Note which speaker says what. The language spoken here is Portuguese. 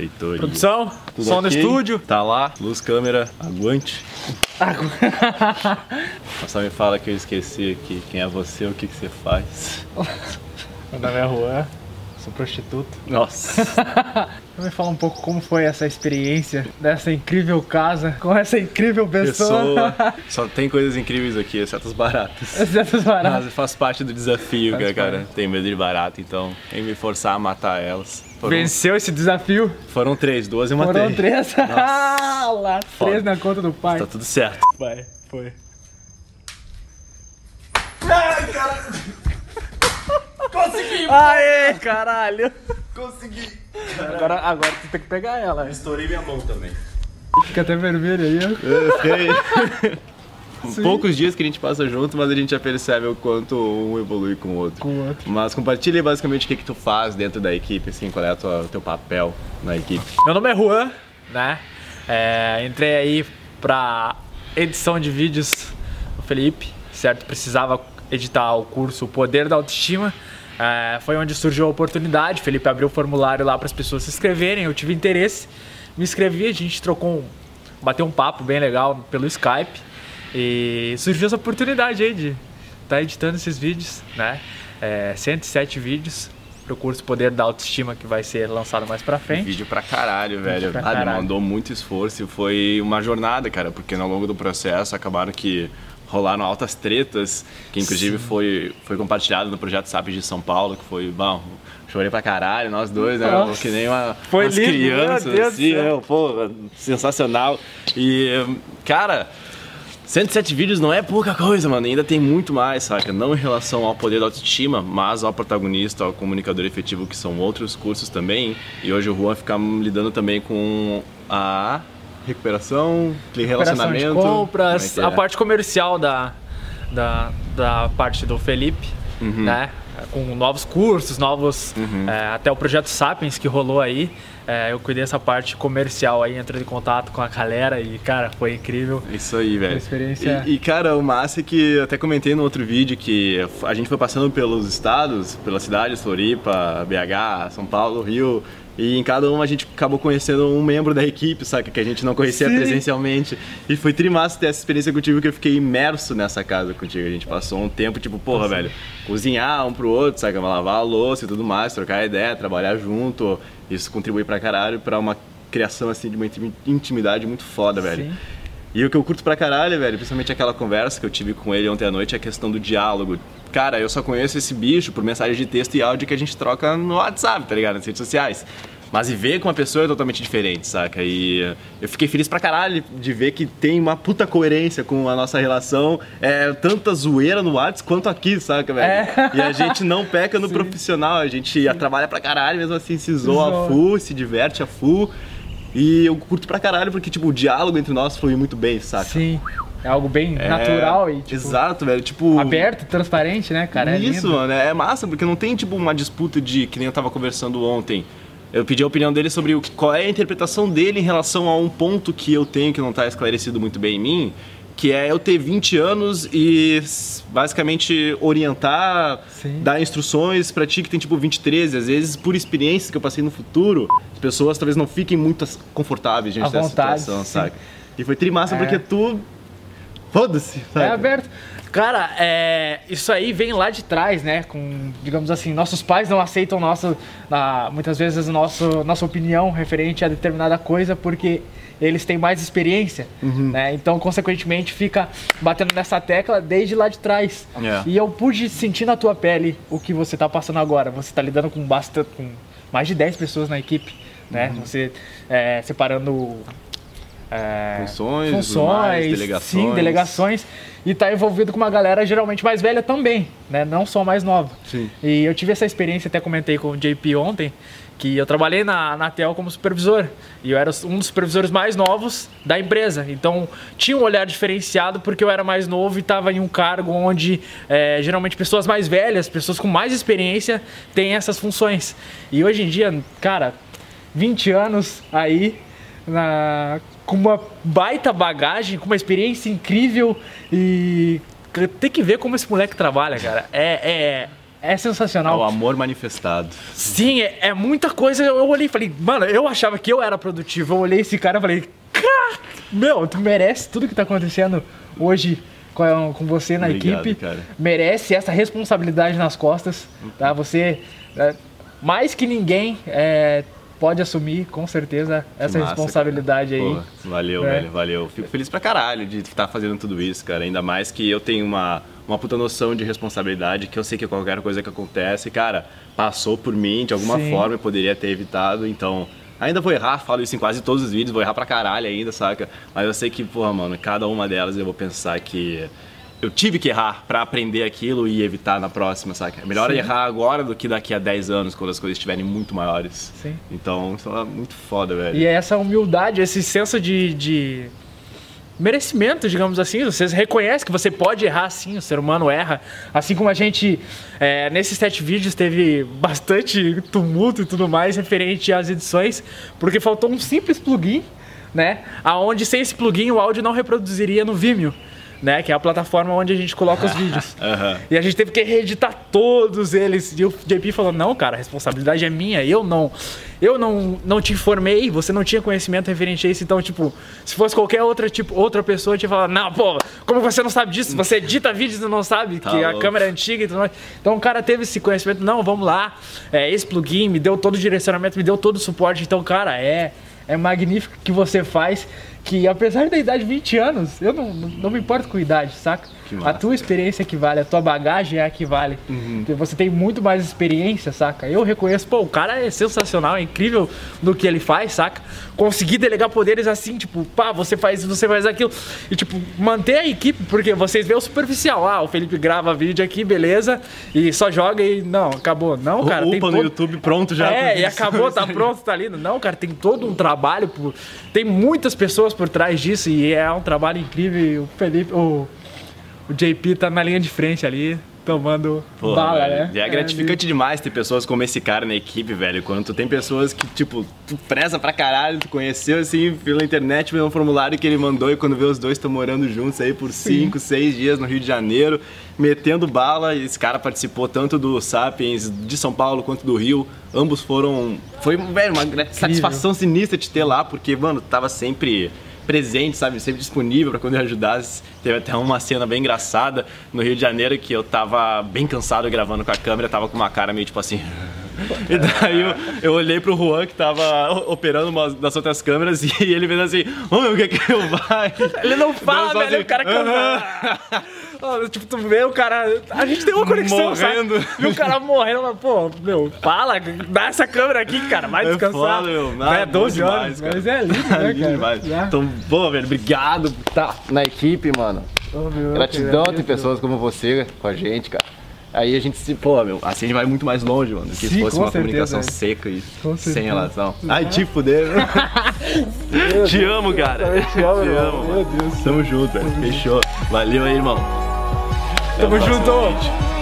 Speaker 1: Feitoria.
Speaker 2: Produção,
Speaker 1: Tudo
Speaker 2: som no
Speaker 1: ok?
Speaker 2: estúdio.
Speaker 1: Tá lá, luz, câmera, aguante. Mas só me fala que eu esqueci aqui quem é você, o que, que você faz.
Speaker 2: Meu nome é Juan, sou prostituto.
Speaker 1: Nossa.
Speaker 2: Me fala um pouco como foi essa experiência dessa incrível casa com essa incrível pessoa.
Speaker 1: Pessoa. Só tem coisas incríveis aqui, exceto as baratas.
Speaker 2: Essas baratas.
Speaker 1: Mas faz parte do desafio,
Speaker 2: Faz
Speaker 1: cara,
Speaker 2: parte.
Speaker 1: Tenho medo de barata, então tem que me forçar a matar elas. Foram,
Speaker 2: Venceu esse desafio.
Speaker 1: foram três, duas eu matei.
Speaker 2: Foram três. Lá, três na conta do pai.
Speaker 1: Tá tudo certo.
Speaker 2: Vai, foi.
Speaker 1: Consegui!
Speaker 2: Aê, caralho.
Speaker 1: Consegui!
Speaker 2: Agora, agora tu tem que pegar ela.
Speaker 1: Estourei minha mão também.
Speaker 2: Fica até vermelho aí, ó.
Speaker 1: Eu fiquei... Poucos dias que a gente passa junto, mas a gente já percebe o quanto um evolui com o outro.
Speaker 2: Com o outro.
Speaker 1: Mas compartilha basicamente o que, que tu faz dentro da equipe, assim, qual é o teu papel na equipe.
Speaker 2: Meu nome é Juan, né? É, entrei aí pra edição de vídeos do Felipe, certo? Precisava editar o curso O Poder da Autoestima. É, foi onde surgiu a oportunidade. O Felipe abriu o formulário lá para as pessoas se inscreverem. Eu tive interesse, me inscrevi. A gente trocou um, bateu um papo bem legal pelo Skype e surgiu essa oportunidade aí de estar editando esses vídeos, né? É, 107 vídeos pro curso Poder da Autoestima que vai ser lançado mais pra frente.
Speaker 1: Vídeo pra caralho, velho.
Speaker 2: pra
Speaker 1: ah,
Speaker 2: caralho.
Speaker 1: demandou muito esforço e foi uma jornada, cara, porque ao longo do processo acabaram que rolaram altas tretas, que inclusive foi, foi compartilhado no projeto SAP de São Paulo, que foi, bom, chorei pra caralho, nós dois, né?
Speaker 2: Nossa.
Speaker 1: Que nem uma,
Speaker 2: Foi
Speaker 1: umas
Speaker 2: lindo,
Speaker 1: crianças, assim, né? Pô, sensacional. E, cara. 107 vídeos não é pouca coisa, mano. Ainda tem muito mais, saca? Não em relação ao poder da autoestima, mas ao protagonista, ao comunicador efetivo, que são outros cursos também. E hoje o Juan fica lidando também com a recuperação,
Speaker 2: recuperação
Speaker 1: relacionamento.
Speaker 2: de compras,
Speaker 1: é é?
Speaker 2: a parte comercial da, da, da parte do Felipe,
Speaker 1: Uhum.
Speaker 2: né? Com novos cursos, novos. é, até o projeto Sapiens que rolou aí. É, eu cuidei dessa parte comercial aí, entrei em contato com a galera e, cara, foi incrível.
Speaker 1: Isso aí, velho.
Speaker 2: Experiência-
Speaker 1: E, e, cara, o massa é que eu até comentei no outro vídeo que a gente foi passando pelos estados, pelas cidades, Floripa, BH, São Paulo, Rio. E em cada uma a gente acabou conhecendo um membro da equipe, saca? Que a gente não conhecia
Speaker 2: Sim.
Speaker 1: presencialmente. E foi trimassa ter essa experiência contigo que eu fiquei imerso nessa casa contigo. A gente passou um tempo, tipo, porra, velho, cozinhar um pro outro, saca? Lavar a louça e tudo mais, trocar ideia, trabalhar junto. Isso contribui pra caralho pra uma criação, assim, de uma intimi- intimidade muito foda, velho.
Speaker 2: Sim.
Speaker 1: E o que eu curto pra caralho, velho, principalmente aquela conversa que eu tive com ele ontem à noite, é a questão do diálogo. Cara, eu só conheço esse bicho por mensagem de texto e áudio que a gente troca no WhatsApp, tá ligado? Nas redes sociais. Mas e ver com uma pessoa é totalmente diferente, saca? E eu fiquei feliz pra caralho de ver que tem uma puta coerência com a nossa relação. É tanta zoeira no WhatsApp quanto aqui, saca, velho?
Speaker 2: É.
Speaker 1: E a gente não peca no
Speaker 2: Sim.
Speaker 1: profissional, a gente trabalha pra caralho, mesmo assim se zoa
Speaker 2: Zoa.
Speaker 1: a full, se diverte a full. E eu curto pra caralho porque, tipo, o diálogo entre nós flui muito bem, saca?
Speaker 2: Sim. É algo bem
Speaker 1: É,
Speaker 2: natural e, tipo,
Speaker 1: Exato, velho. Tipo.
Speaker 2: aberto, transparente, né, cara? É
Speaker 1: Isso,
Speaker 2: lindo.
Speaker 1: mano. É massa, porque não tem, tipo, uma disputa de. Que nem eu tava conversando ontem. Eu pedi a opinião dele sobre o, que- qual é a interpretação dele em relação a um ponto que eu tenho que não tá esclarecido muito bem em mim. Que é eu ter 20 anos e basicamente orientar,
Speaker 2: Sim.
Speaker 1: dar instruções pra ti que tem tipo 23. Às vezes, por experiências que eu passei no futuro, as pessoas talvez não fiquem muito confortáveis diante
Speaker 2: À
Speaker 1: dessa
Speaker 2: vontade,
Speaker 1: situação,
Speaker 2: sim.
Speaker 1: saca? E foi trimassa
Speaker 2: É.
Speaker 1: porque tu. Foda-se,
Speaker 2: É aberto. Cara, é, isso aí vem lá de trás, né? Com, digamos assim, nossos pais não aceitam nosso, na- muitas vezes nosso, nossa opinião referente a determinada coisa porque eles têm mais experiência,
Speaker 1: Uhum.
Speaker 2: né? Então, consequentemente, fica batendo nessa tecla desde lá de trás.
Speaker 1: É.
Speaker 2: E eu pude sentir na tua pele o que você tá passando agora. Você tá lidando com bastante, com mais de 10 pessoas na equipe, né?
Speaker 1: Uhum.
Speaker 2: Você é, separando é,
Speaker 1: Funções,
Speaker 2: funções,
Speaker 1: mais, delegações.
Speaker 2: sim, delegações e tá envolvido com uma galera geralmente mais velha também, né? Não só mais nova.
Speaker 1: Sim.
Speaker 2: E eu tive essa experiência, até comentei com o JP ontem, que eu trabalhei na, na TEL como supervisor. E eu era um dos supervisores mais novos da empresa. Então tinha um olhar diferenciado porque eu era mais novo e estava em um cargo onde é, geralmente pessoas mais velhas, pessoas com mais experiência, têm essas funções. E hoje em dia, cara, 20 anos aí, na- com uma baita bagagem, com uma experiência incrível e tem que ver como esse moleque trabalha, cara. É, é, é sensacional.
Speaker 1: É o amor manifestado.
Speaker 2: Sim, é, é muita coisa. Eu olhei e falei, mano, eu achava que eu era produtivo. Eu olhei esse cara e falei, cara, meu, tu merece tudo que tá acontecendo hoje com, com você na
Speaker 1: Obrigado,
Speaker 2: equipe.
Speaker 1: cara.
Speaker 2: Merece essa responsabilidade nas costas, tá? Você, é, mais que ninguém, é, pode assumir com certeza essa
Speaker 1: massa,
Speaker 2: responsabilidade aí.
Speaker 1: Pô, valeu,
Speaker 2: É.
Speaker 1: velho, valeu. Fico feliz pra caralho de estar fazendo tudo isso, cara. Ainda mais que eu tenho uma, uma puta noção de responsabilidade, que eu sei que qualquer coisa que acontece, cara, passou por mim de alguma
Speaker 2: Sim.
Speaker 1: forma, eu poderia ter evitado, então. Ainda vou errar, falo isso em quase todos os vídeos, vou errar pra caralho ainda, saca? Mas eu sei que, porra, mano, cada uma delas eu vou pensar que eu tive que errar pra aprender aquilo e evitar na próxima, saca? É melhor
Speaker 2: Sim.
Speaker 1: errar agora do que daqui a 10 anos, quando as coisas estiverem muito maiores.
Speaker 2: Sim.
Speaker 1: Então, isso é muito foda, velho.
Speaker 2: E é essa humildade, esse senso de, de merecimento, digamos assim. Você reconhece que você pode errar sim, o ser humano erra. Assim como a gente, é, nesses sete vídeos, teve bastante tumulto e tudo mais referente às edições, porque faltou um simples plugin, né? Aonde sem esse plugin o áudio não reproduziria no Vimeo. Né, que é a plataforma onde a gente coloca os vídeos.
Speaker 1: Aham.
Speaker 2: E a gente teve que reeditar todos eles. E o JP falou: "Não, cara, a responsabilidade é minha. Eu não eu não, não te informei, você não tinha conhecimento referente a isso, então tipo, se fosse qualquer outra tipo outra pessoa, eu tinha falado: "Não, pô, como você não sabe disso? Você edita vídeos e não sabe
Speaker 1: Tá
Speaker 2: que a
Speaker 1: louco.
Speaker 2: câmera é antiga e tudo mais". Então o cara teve esse conhecimento: "Não, vamos lá. É, esse plugin me deu todo o direcionamento, me deu todo o suporte". Então, cara, é é magnífico que você faz que apesar da idade de 20 anos, eu não, não me importo com a idade, saca? A tua experiência que vale, a tua bagagem é a que vale. Porque Você tem muito mais experiência, saca? Eu reconheço, pô, o cara é sensacional, é incrível no que ele faz, saca? Conseguir delegar poderes assim, tipo, pá, você faz, você faz aquilo. E, tipo, manter a equipe, porque vocês veem o superficial. Ah, o Felipe grava vídeo aqui, beleza, e só joga e não, acabou. Não, cara, tem
Speaker 1: Upa no
Speaker 2: todo-
Speaker 1: YouTube pronto já.
Speaker 2: é, e acabou, tá pronto, tá lindo. Não, cara, tem todo um trabalho, por... tem muitas pessoas por trás disso e é um trabalho incrível. O Felipe, o, o JP tá na linha de frente ali, tomando
Speaker 1: Porra,
Speaker 2: bala, né?
Speaker 1: E é gratificante demais ter pessoas como esse cara na equipe, velho. Quando tu tem pessoas que, tipo, tu preza pra caralho, tu conheceu assim pela internet, pelo formulário que ele mandou, e quando vê os dois estão morando juntos aí por 5, 6 dias no Rio de Janeiro, metendo bala. E esse cara participou tanto do Sapiens de São Paulo quanto do Rio. Ambos foram. Foi, velho, uma gra- satisfação sinistra te ter lá, porque, mano, tu tava sempre presente, sabe? Sempre disponível pra quando eu ajudasse. Teve até uma cena bem engraçada no Rio de Janeiro que eu tava bem cansado gravando com a câmera, tava com uma cara meio tipo assim. E daí eu, eu olhei pro Juan que tava operando uma das outras câmeras e ele fez assim: Ô meu, o que é que eu vai?
Speaker 2: Ele não fala, velho,
Speaker 1: assim,
Speaker 2: o cara
Speaker 1: "Aham."
Speaker 2: canta. Ó, tipo, tu vê o cara. A gente tem uma conexão,
Speaker 1: Morrendo.
Speaker 2: sabe? E o cara morrendo, mas, pô, meu, fala, dá essa câmera aqui, cara, vai
Speaker 1: É
Speaker 2: descansar.
Speaker 1: foda, meu.
Speaker 2: é
Speaker 1: Ah,
Speaker 2: 12
Speaker 1: bom
Speaker 2: horas,
Speaker 1: demais, cara.
Speaker 2: mas é lindo, né,
Speaker 1: Lindo
Speaker 2: cara?
Speaker 1: demais.
Speaker 2: Já.
Speaker 1: Então, pô, velho, obrigado por tá na equipe, mano.
Speaker 2: Ô, meu,
Speaker 1: Gratidão ter pessoas como você com a gente, cara. Aí a gente se, pô, meu, assim a gente vai muito mais longe, mano, do que
Speaker 2: Sim,
Speaker 1: se fosse uma
Speaker 2: certeza,
Speaker 1: comunicação
Speaker 2: é.
Speaker 1: seca e
Speaker 2: Com
Speaker 1: sem
Speaker 2: certeza.
Speaker 1: relação. Ai, te fuder. te amo, cara.
Speaker 2: te amo, irmão.
Speaker 1: amo,
Speaker 2: Meu. Deus.
Speaker 1: Tamo junto, velho. Fechou. Valeu aí, irmão.
Speaker 2: Tamo junto.